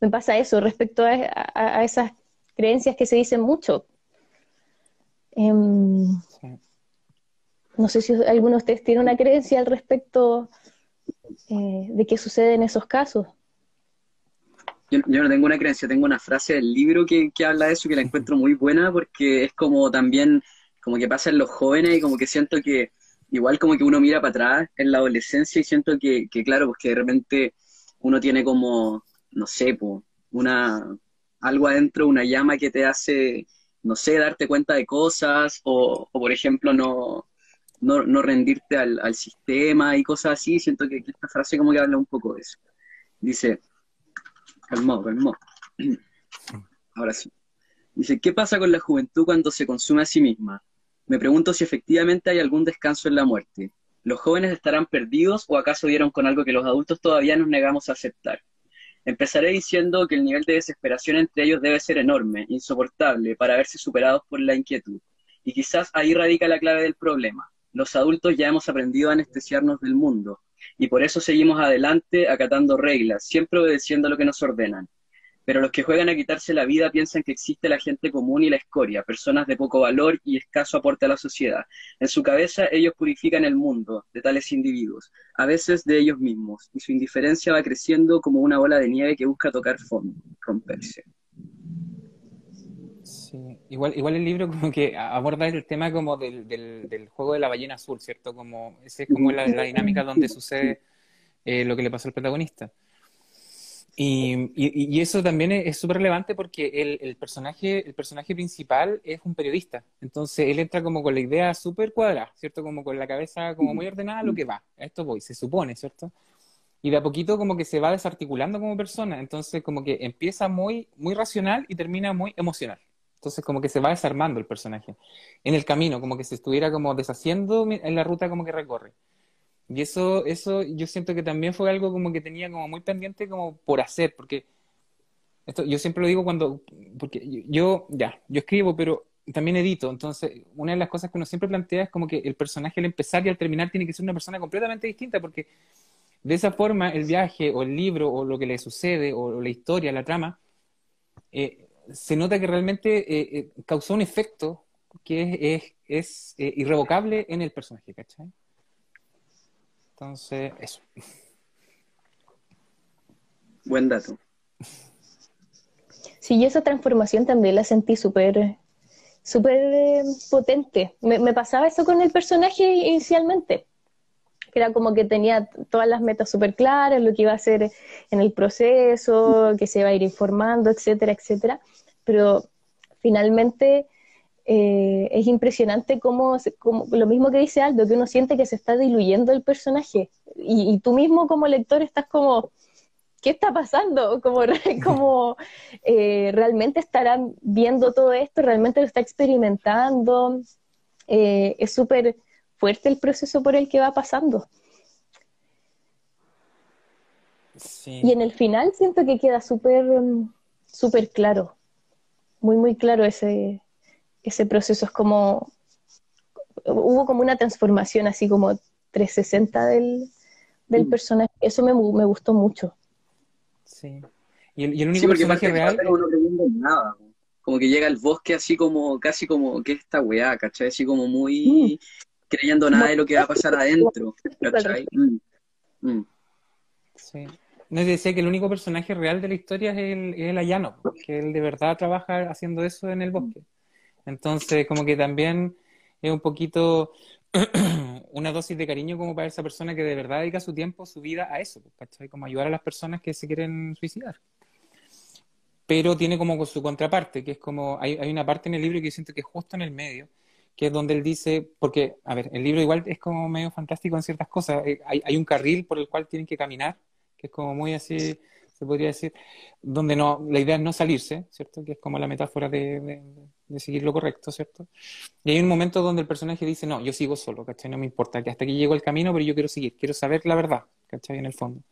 me pasa eso respecto a, a- a esas creencias que se dicen mucho. Em, Sí. no sé si alguno de ustedes tiene una creencia al respecto eh, de qué sucede en esos casos. Yo, yo no tengo una creencia, tengo una frase del libro que, que habla de eso que la encuentro muy buena porque es como también, como que pasa en los jóvenes y como que siento que igual como que uno mira para atrás en la adolescencia y siento que, que claro, pues que de repente uno tiene como, no sé, pues, una, algo adentro, una llama que te hace, no sé, darte cuenta de cosas o, o por ejemplo, no, no, no rendirte al, al sistema y cosas así. Siento que, esta frase como que habla un poco de eso. Dice, calmado, calmado. [CLEARS THROAT] Ahora sí. Dice, ¿qué pasa con la juventud cuando se consume a sí misma? Me pregunto si efectivamente hay algún descanso en la muerte. ¿Los jóvenes estarán perdidos o acaso dieron con algo que los adultos todavía nos negamos a aceptar? Empezaré diciendo que el nivel de desesperación entre ellos debe ser enorme, insoportable, para verse superados por la inquietud. Y quizás ahí radica la clave del problema. Los adultos ya hemos aprendido a anestesiarnos del mundo, y por eso seguimos adelante acatando reglas, siempre obedeciendo lo que nos ordenan. Pero los que juegan a quitarse la vida piensan que existe la gente común y la escoria, personas de poco valor y escaso aporte a la sociedad. En su cabeza ellos purifican el mundo de tales individuos, a veces de ellos mismos, y su indiferencia va creciendo como una bola de nieve que busca tocar fondo, romperse. Sí, igual, el libro como que aborda el tema como del, del, del juego de la ballena azul, ¿cierto? Como, esa es como la, la dinámica donde sucede eh, lo que le pasó al protagonista. Y, eso también es súper relevante porque el, personaje, el personaje principal es un periodista. Entonces él entra como con la idea súper cuadrada, ¿cierto? Como con la cabeza como muy ordenada lo que va. Esto voy, se supone, ¿cierto? Y de a poquito como que se va desarticulando como persona. Entonces como que empieza muy, muy racional y termina muy emocional. Entonces como que se va desarmando el personaje en el camino, como que se estuviera como deshaciendo en la ruta como que recorre. Y eso, eso yo siento que también fue algo como que tenía como muy pendiente como por hacer, porque esto yo siempre lo digo cuando, porque yo, ya, yo escribo, pero también edito, entonces una de las cosas que uno siempre plantea es como que el personaje al empezar y al terminar tiene que ser una persona completamente distinta, porque de esa forma el viaje o el libro o lo que le sucede o la historia, la trama, eh, se nota que realmente eh, eh, causó un efecto que es, es, es irrevocable en el personaje, ¿cachai? Entonces, eso. Buen dato. Sí, y esa transformación también la sentí súper súper eh, potente. Me, me, pasaba eso con el personaje inicialmente, que era como que tenía todas las metas súper claras, lo que iba a hacer en el proceso, que se iba a ir informando, etcétera, etcétera. Pero finalmente eh, es impresionante cómo, cómo, lo mismo que dice Aldo, que uno siente que se está diluyendo el personaje. Y, y tú mismo como lector estás como, ¿qué está pasando? Como, [LAUGHS] como eh, realmente estarán viendo todo esto, realmente lo está experimentando. Eh, es súper fuerte el proceso por el que va pasando. Sí. Y en el final siento que queda súper súper claro, muy, muy claro ese, ese proceso. Es como, hubo como una transformación así como 360 del, del Mm. personaje. Eso me, me gustó mucho. Sí. Y el, y el único Sí, personaje real. no nada. Como que llega al bosque así como, casi como, ¿qué es esta weá? ¿Cachai? Así como muy, creyendo nada de lo que va a pasar adentro. ¿cachai? Mm, mm. Sí. No, decía que el único personaje real de la historia es el, es el Ayano, que él de verdad trabaja haciendo eso en el bosque. Entonces, como que también es un poquito [CLEARS THROAT] una dosis de cariño como para esa persona que de verdad dedica su tiempo, su vida a eso, ¿cachai? Como ayudar a las personas que se quieren suicidar. Pero tiene como su contraparte, que es como, hay, una parte en el libro que siento que es justo en el medio, que es donde él dice, porque, a ver, el libro igual es como medio fantástico en ciertas cosas, eh, hay, un carril por el cual tienen que caminar, que es como muy así, se podría decir, donde no, la idea es no salirse, ¿cierto? Que es como la metáfora de, seguir lo correcto, ¿cierto? Y hay un momento donde el personaje dice, no, yo sigo solo, ¿cachai? No me importa, que hasta aquí llego el camino, pero yo quiero seguir, quiero saber la verdad, ¿cachai? En el fondo.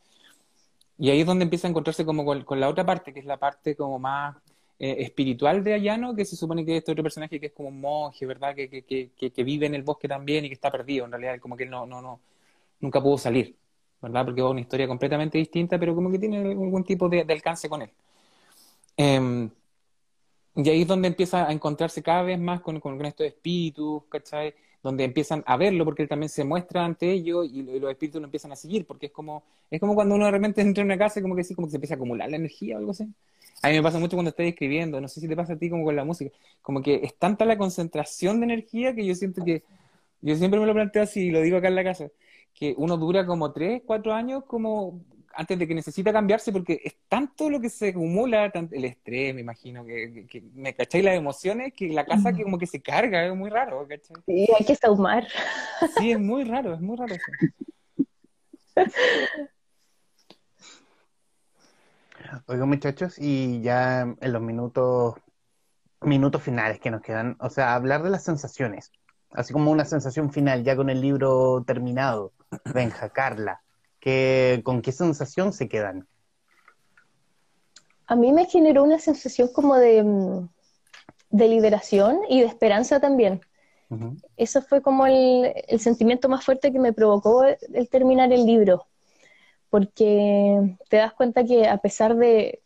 Y ahí es donde empieza a encontrarse como con la otra parte, que es la parte como más eh, espiritual de Ayano, que se supone que es este otro personaje que es como un monje, ¿verdad? Que, que, que, que, vive en el bosque también y que está perdido, en realidad, como que él no, no, no, nunca pudo salir, ¿verdad? Porque es una historia completamente distinta, pero como que tiene algún tipo de, alcance con él. Em, y ahí es donde empieza a encontrarse cada vez más con, con, estos espíritus, ¿cachai? Donde empiezan a verlo, porque él también se muestra ante ellos y, los espíritus lo empiezan a seguir, porque es como, es como cuando uno de repente [LAUGHS] entra en una casa y como que sí, como que se empieza a acumular la energía o algo así. A mí me pasa mucho cuando estoy escribiendo, no sé si te pasa a ti como con la música, como que es tanta la concentración de energía que yo siento que, yo siempre me lo planteo así, y lo digo acá en la casa, que uno dura como tres, cuatro años como antes de que necesita cambiarse porque es tanto lo que se acumula, el estrés, me imagino, que, me cacháis las emociones, que la casa que como que se carga, es muy raro, ¿cachai? Sí, hay que saumar. Sí, es muy raro, es muy raro eso. Oiga, muchachos, y ya en los minutos, minutos finales que nos quedan, o sea, hablar de las sensaciones, así como una sensación final, ya con el libro terminado. Benja, Carla, ¿con qué sensación se quedan? A mí me generó una sensación como de, mm, de liberación y de esperanza también. Eso fue como el, el, sentimiento más fuerte que me provocó el terminar el libro porque te das cuenta que a pesar de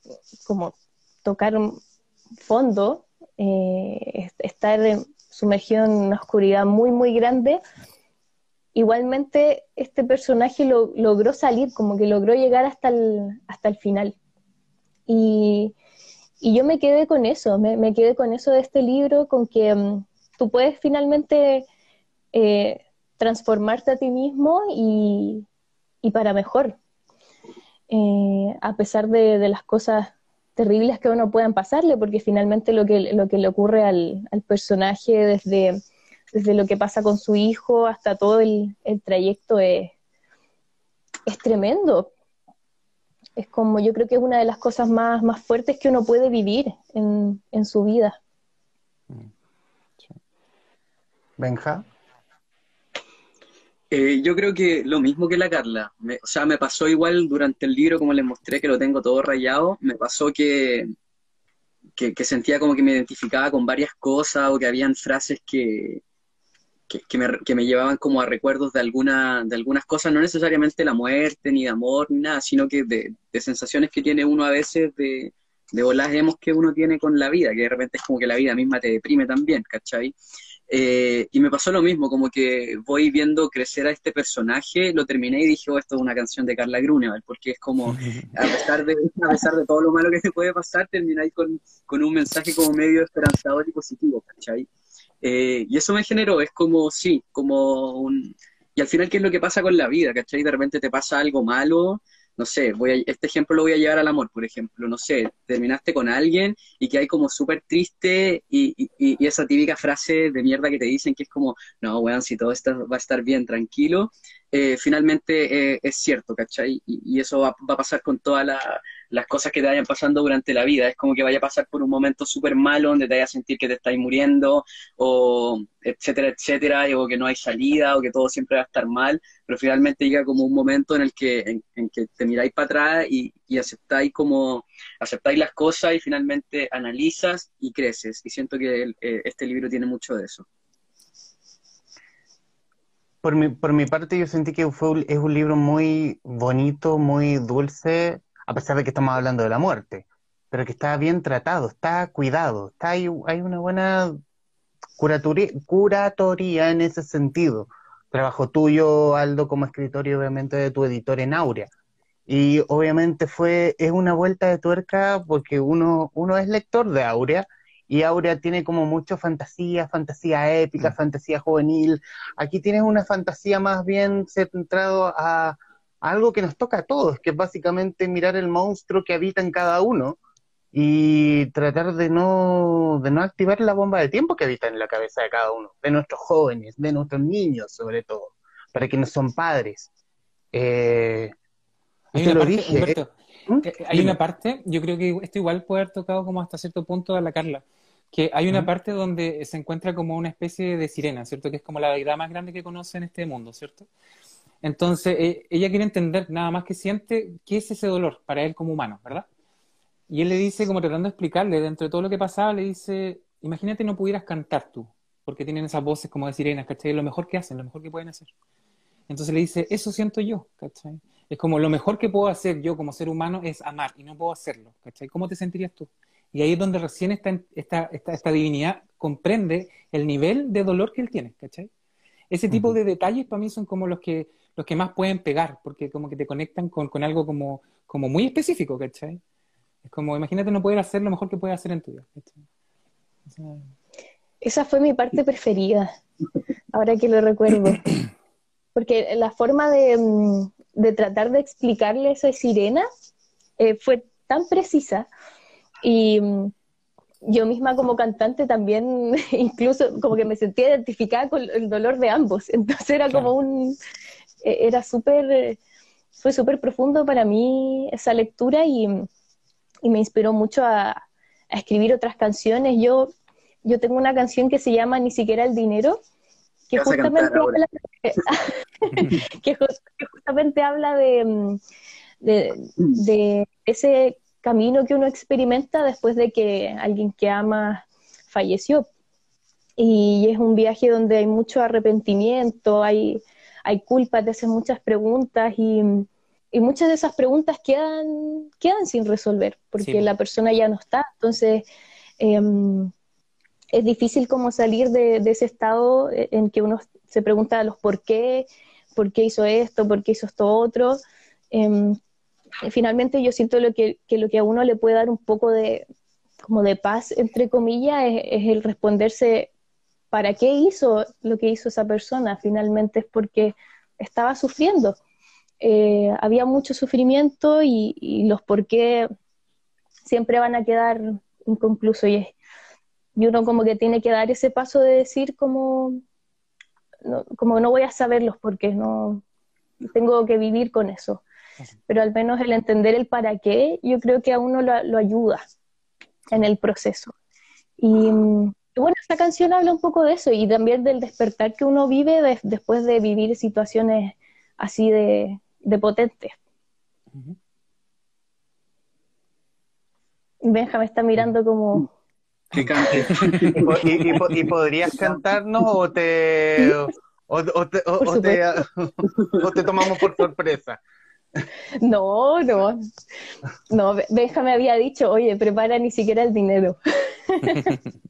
como tocar fondo, eh, estar sumergido en una oscuridad muy, muy grande, igualmente este personaje lo, logró salir, como que logró llegar hasta el, hasta el final. Y, yo me quedé con eso, me, quedé con eso de este libro, con que mm, tú puedes finalmente eh, transformarte a ti mismo y, y para mejor. Eh, a pesar de, las cosas terribles que uno puedan pasarle, porque finalmente lo que, lo que le ocurre al, personaje desde, desde lo que pasa con su hijo hasta todo el, trayecto es, es tremendo. Es como, yo creo que es una de las cosas más, más fuertes que uno puede vivir en, en su vida. Benja. Eh, yo creo que lo mismo que la Carla. o sea, me pasó igual durante el libro, como les mostré, que lo tengo todo rayado. Me pasó que, que, sentía como que me identificaba con varias cosas o que habían frases que, que, me, que me llevaban como a recuerdos de, alguna, de algunas cosas, no necesariamente la muerte, ni de amor, ni nada, sino que de, de sensaciones que tiene uno a veces de, de volagemos que uno tiene con la vida, que de repente es como que la vida misma te deprime también, ¿cachai? Eh, y me pasó lo mismo, como que voy viendo crecer a este personaje, lo terminé y dije, oh, esto es una canción de Carla Grunewald, porque es como, [LAUGHS] a pesar de, a pesar de todo lo malo que te puede pasar, termináis con, con un mensaje como medio esperanzador y positivo, ¿cachai? Eh, y eso me generó, es como, sí, como un... Y al final, ¿qué es lo que pasa con la vida, ¿cachai? De repente te pasa algo malo, no sé, voy a, este ejemplo lo voy a llevar al amor, por ejemplo, no sé, terminaste con alguien y que hay como súper triste y, y, esa típica frase de mierda que te dicen que es como, no, weón, si todo esto va a estar bien, tranquilo, eh, finalmente eh, es cierto, ¿cachai? Y, eso va, a pasar con todas las cosas que te vayan pasando durante la vida. Es como que vaya a pasar por un momento súper malo donde te vayas a sentir que te estáis muriendo, o etcétera, etcétera, o que no hay salida, o que todo siempre va a estar mal, pero finalmente llega como un momento en el que, en, que te miráis para atrás y, y, aceptáis como, aceptáis las cosas y finalmente analizas y creces. Y siento que eh, este libro tiene mucho de eso. Por mi, por mi parte, yo sentí que fue, es un libro muy bonito, muy dulce, a pesar de que estamos hablando de la muerte, pero que está bien tratado, está cuidado, está hay, hay una buena curatoría, curatoría en ese sentido. trabajo tuyo, Aldo, como escritor y obviamente de tu editor en Aurea. Y obviamente fue, es una vuelta de tuerca porque uno, uno es lector de Aurea y Aurea tiene como mucho fantasía, fantasía épica, mm. fantasía juvenil. Aquí tienes una fantasía más bien centrado a, a, algo que nos toca a todos, que es básicamente mirar el monstruo que habita en cada uno y tratar de no, de no activar la bomba de tiempo que habita en la cabeza de cada uno, de nuestros jóvenes, de nuestros niños sobre todo, para quienes son padres. Eh, hay, una parte, hay una parte, yo creo que esto igual puede haber tocado como hasta cierto punto a la Carla, que hay una ¿Mm? parte donde se encuentra como una especie de sirena, ¿cierto? Que es como la deidad más grande que conoce en este mundo, ¿cierto? Entonces, ella quiere entender nada más que siente qué es ese dolor para él como humano, ¿verdad? Y él le dice, como tratando de explicarle, dentro de todo lo que pasaba, le dice, imagínate no pudieras cantar tú, porque tienen esas voces como de sirenas, ¿cachai? Lo mejor que hacen, lo mejor que pueden hacer. Entonces le dice, eso siento yo, ¿cachai? Es como lo mejor que puedo hacer yo como ser humano es amar y no puedo hacerlo, ¿cachai? ¿Cómo te sentirías tú? Y ahí es donde recién esta, esta, esta, esta divinidad comprende el nivel de dolor que él tiene, ¿cachai? Ese tipo de detalles para mí son como los que, los que más pueden pegar, porque como que te conectan con, con algo como, como muy específico, ¿cachai? Es como, imagínate no poder hacer lo mejor que puedes hacer en tu vida. Esa fue mi parte preferida, ahora que lo recuerdo. Porque la forma de, mm, de tratar de explicarle esa sirena eh, fue tan precisa y mm, yo misma como cantante también [LAUGHS] incluso como que me sentía identificada con el dolor de ambos. [LAUGHS] Entonces era como un, era súper, fue súper profundo para mí esa lectura y y me inspiró mucho a, escribir otras canciones. Yo, yo tengo una canción que se llama Ni siquiera el dinero, que [LAUGHS] justamente, habla de, que, justamente habla de, de, ese camino que uno experimenta después de que alguien que ama falleció. Y es un viaje donde hay mucho arrepentimiento, hay, hay culpa, te hacen muchas preguntas y, y muchas de esas preguntas quedan, quedan sin resolver, porque la persona ya no está. Entonces, em, es difícil como salir de, ese estado en que uno se pregunta los por qué, por qué hizo esto, por qué hizo esto otro. Em, finalmente yo siento lo que, lo que a uno le puede dar un poco de, como de paz, entre comillas, es, es el responderse para qué hizo lo que hizo esa persona. Finalmente es porque estaba sufriendo eh, había mucho sufrimiento y, los por qué siempre van a quedar inconclusos y, y uno como que tiene que dar ese paso de decir como no, como no voy a saber los por qué, no tengo que vivir con eso. Pero al menos el entender el para qué, yo creo que a uno lo, ayuda en el proceso. Y, bueno, esta canción habla un poco de eso y también del despertar que uno vive después de vivir situaciones así de, de potente. Benja me está mirando como... ¿Y, y, podrías cantarnos o te, o, te, o, te, tomamos por sorpresa? No, no. No, Benja me había dicho, oye, prepara ni siquiera el dinero. [LAUGHS]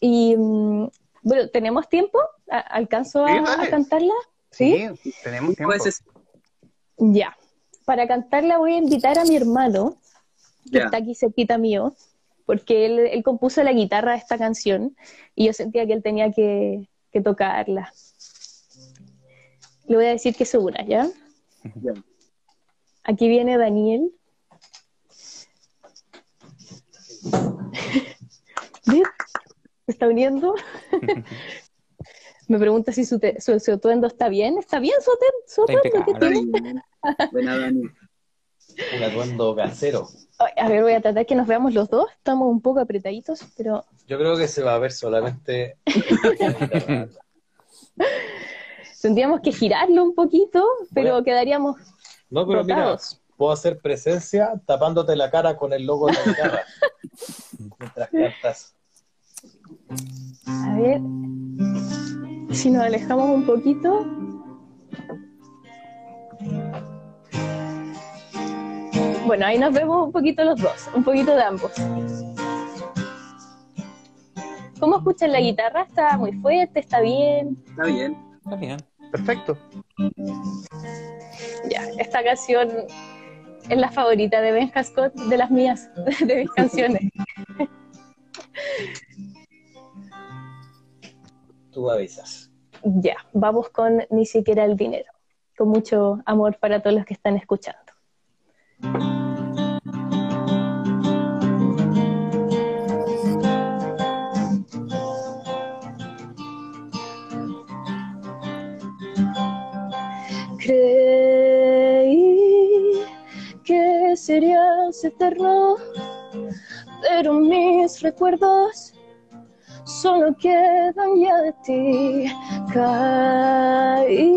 y mm, bueno, ¿tenemos tiempo? ¿Alcanzo a cantarla? ¿Sí? tenemos tiempo. Ya. Para cantarla voy a invitar a mi hermano, que está aquí cerquita mío, porque él, compuso la guitarra de esta canción y yo sentía que él tenía que, tocarla. Le voy a decir que segura, ¿ya? Aquí viene Daniel. Está uniendo? [LAUGHS] Me pregunta si su, su, atuendo está bien. ¿Está bien su, atuendo? ¿Qué tiene? [LAUGHS] Buena, Dani. Un atuendo casero. A ver, voy a tratar que nos veamos los dos. Estamos un poco apretaditos, pero. Yo creo que se va a ver solamente. [LAUGHS] Tendríamos que girarlo un poquito, pero quedaríamos. No, pero mira, puedo hacer presencia tapándote la cara con el logo de la guitarra. mientras cantas. A ver. Si nos alejamos un poquito. Bueno, ahí nos vemos un poquito los dos, un poquito de ambos. ¿Cómo escuchan la guitarra? ¿Está muy fuerte? ¿Está bien? Está bien. Está bien. Perfecto. Ya, esta canción es la favorita de Ben Scott, de las mías, [LAUGHS] de mis canciones. Tú avisas. Ya, vamos con Ni siquiera el dinero, con mucho amor para todos los que están escuchando. Creí que serías eterno, pero mis recuerdos solo quedan ya de ti. Caí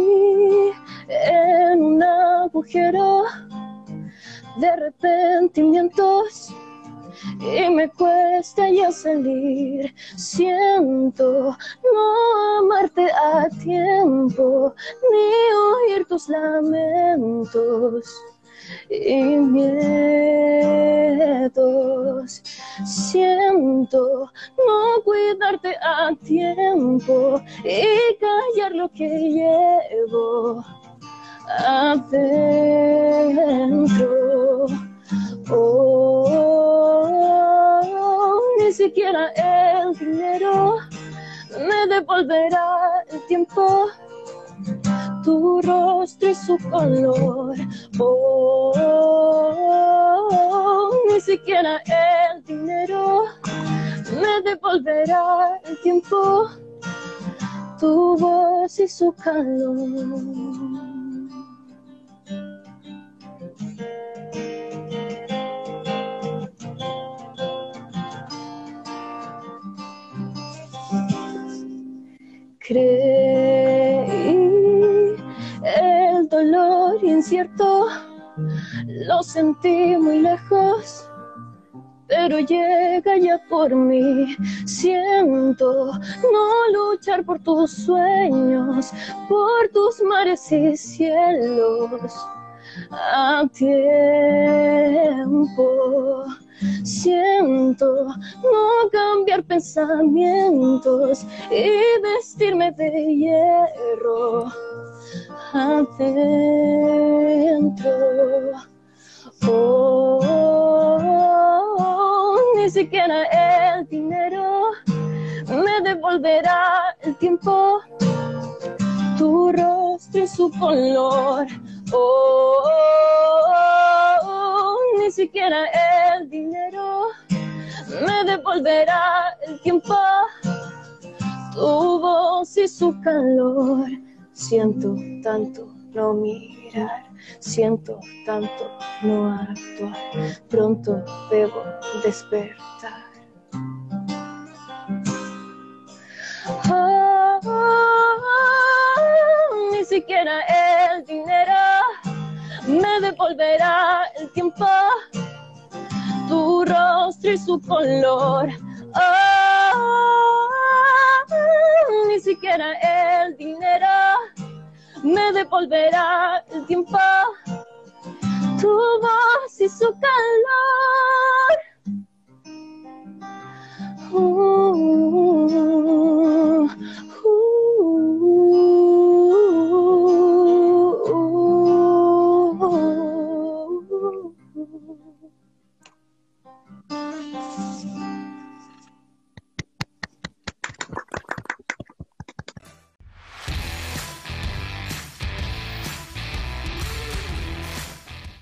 en un agujero de arrepentimientos y me cuesta ya salir. Siento no amarte a tiempo ni oír tus lamentos y miedos. Siento no cuidarte a tiempo y callar lo que llevo adentro. Oh, ni siquiera el dinero me devolverá el tiempo tu rostro y su color. Oh, ni siquiera el dinero me devolverá el tiempo, tu voz y su calor. Creí el dolor incierto, lo sentí muy lejos, pero llega ya por mí. Siento no luchar por tus sueños, por tus mares y cielos a tiempo. Siento no cambiar pensamientos y vestirme de hierro adentro. Oh, ni siquiera el dinero me devolverá el tiempo, tu rostro y su color. Oh, ni siquiera el dinero me devolverá el tiempo, tu voz y su calor. Siento tanto no mirar, siento tanto no actuar, pronto debo despertar. Oh, ni siquiera el dinero me devolverá el tiempo, tu rostro y su color. Oh, ni siquiera el dinero me devolverá el tiempo. Tu voz y su calor. Uh,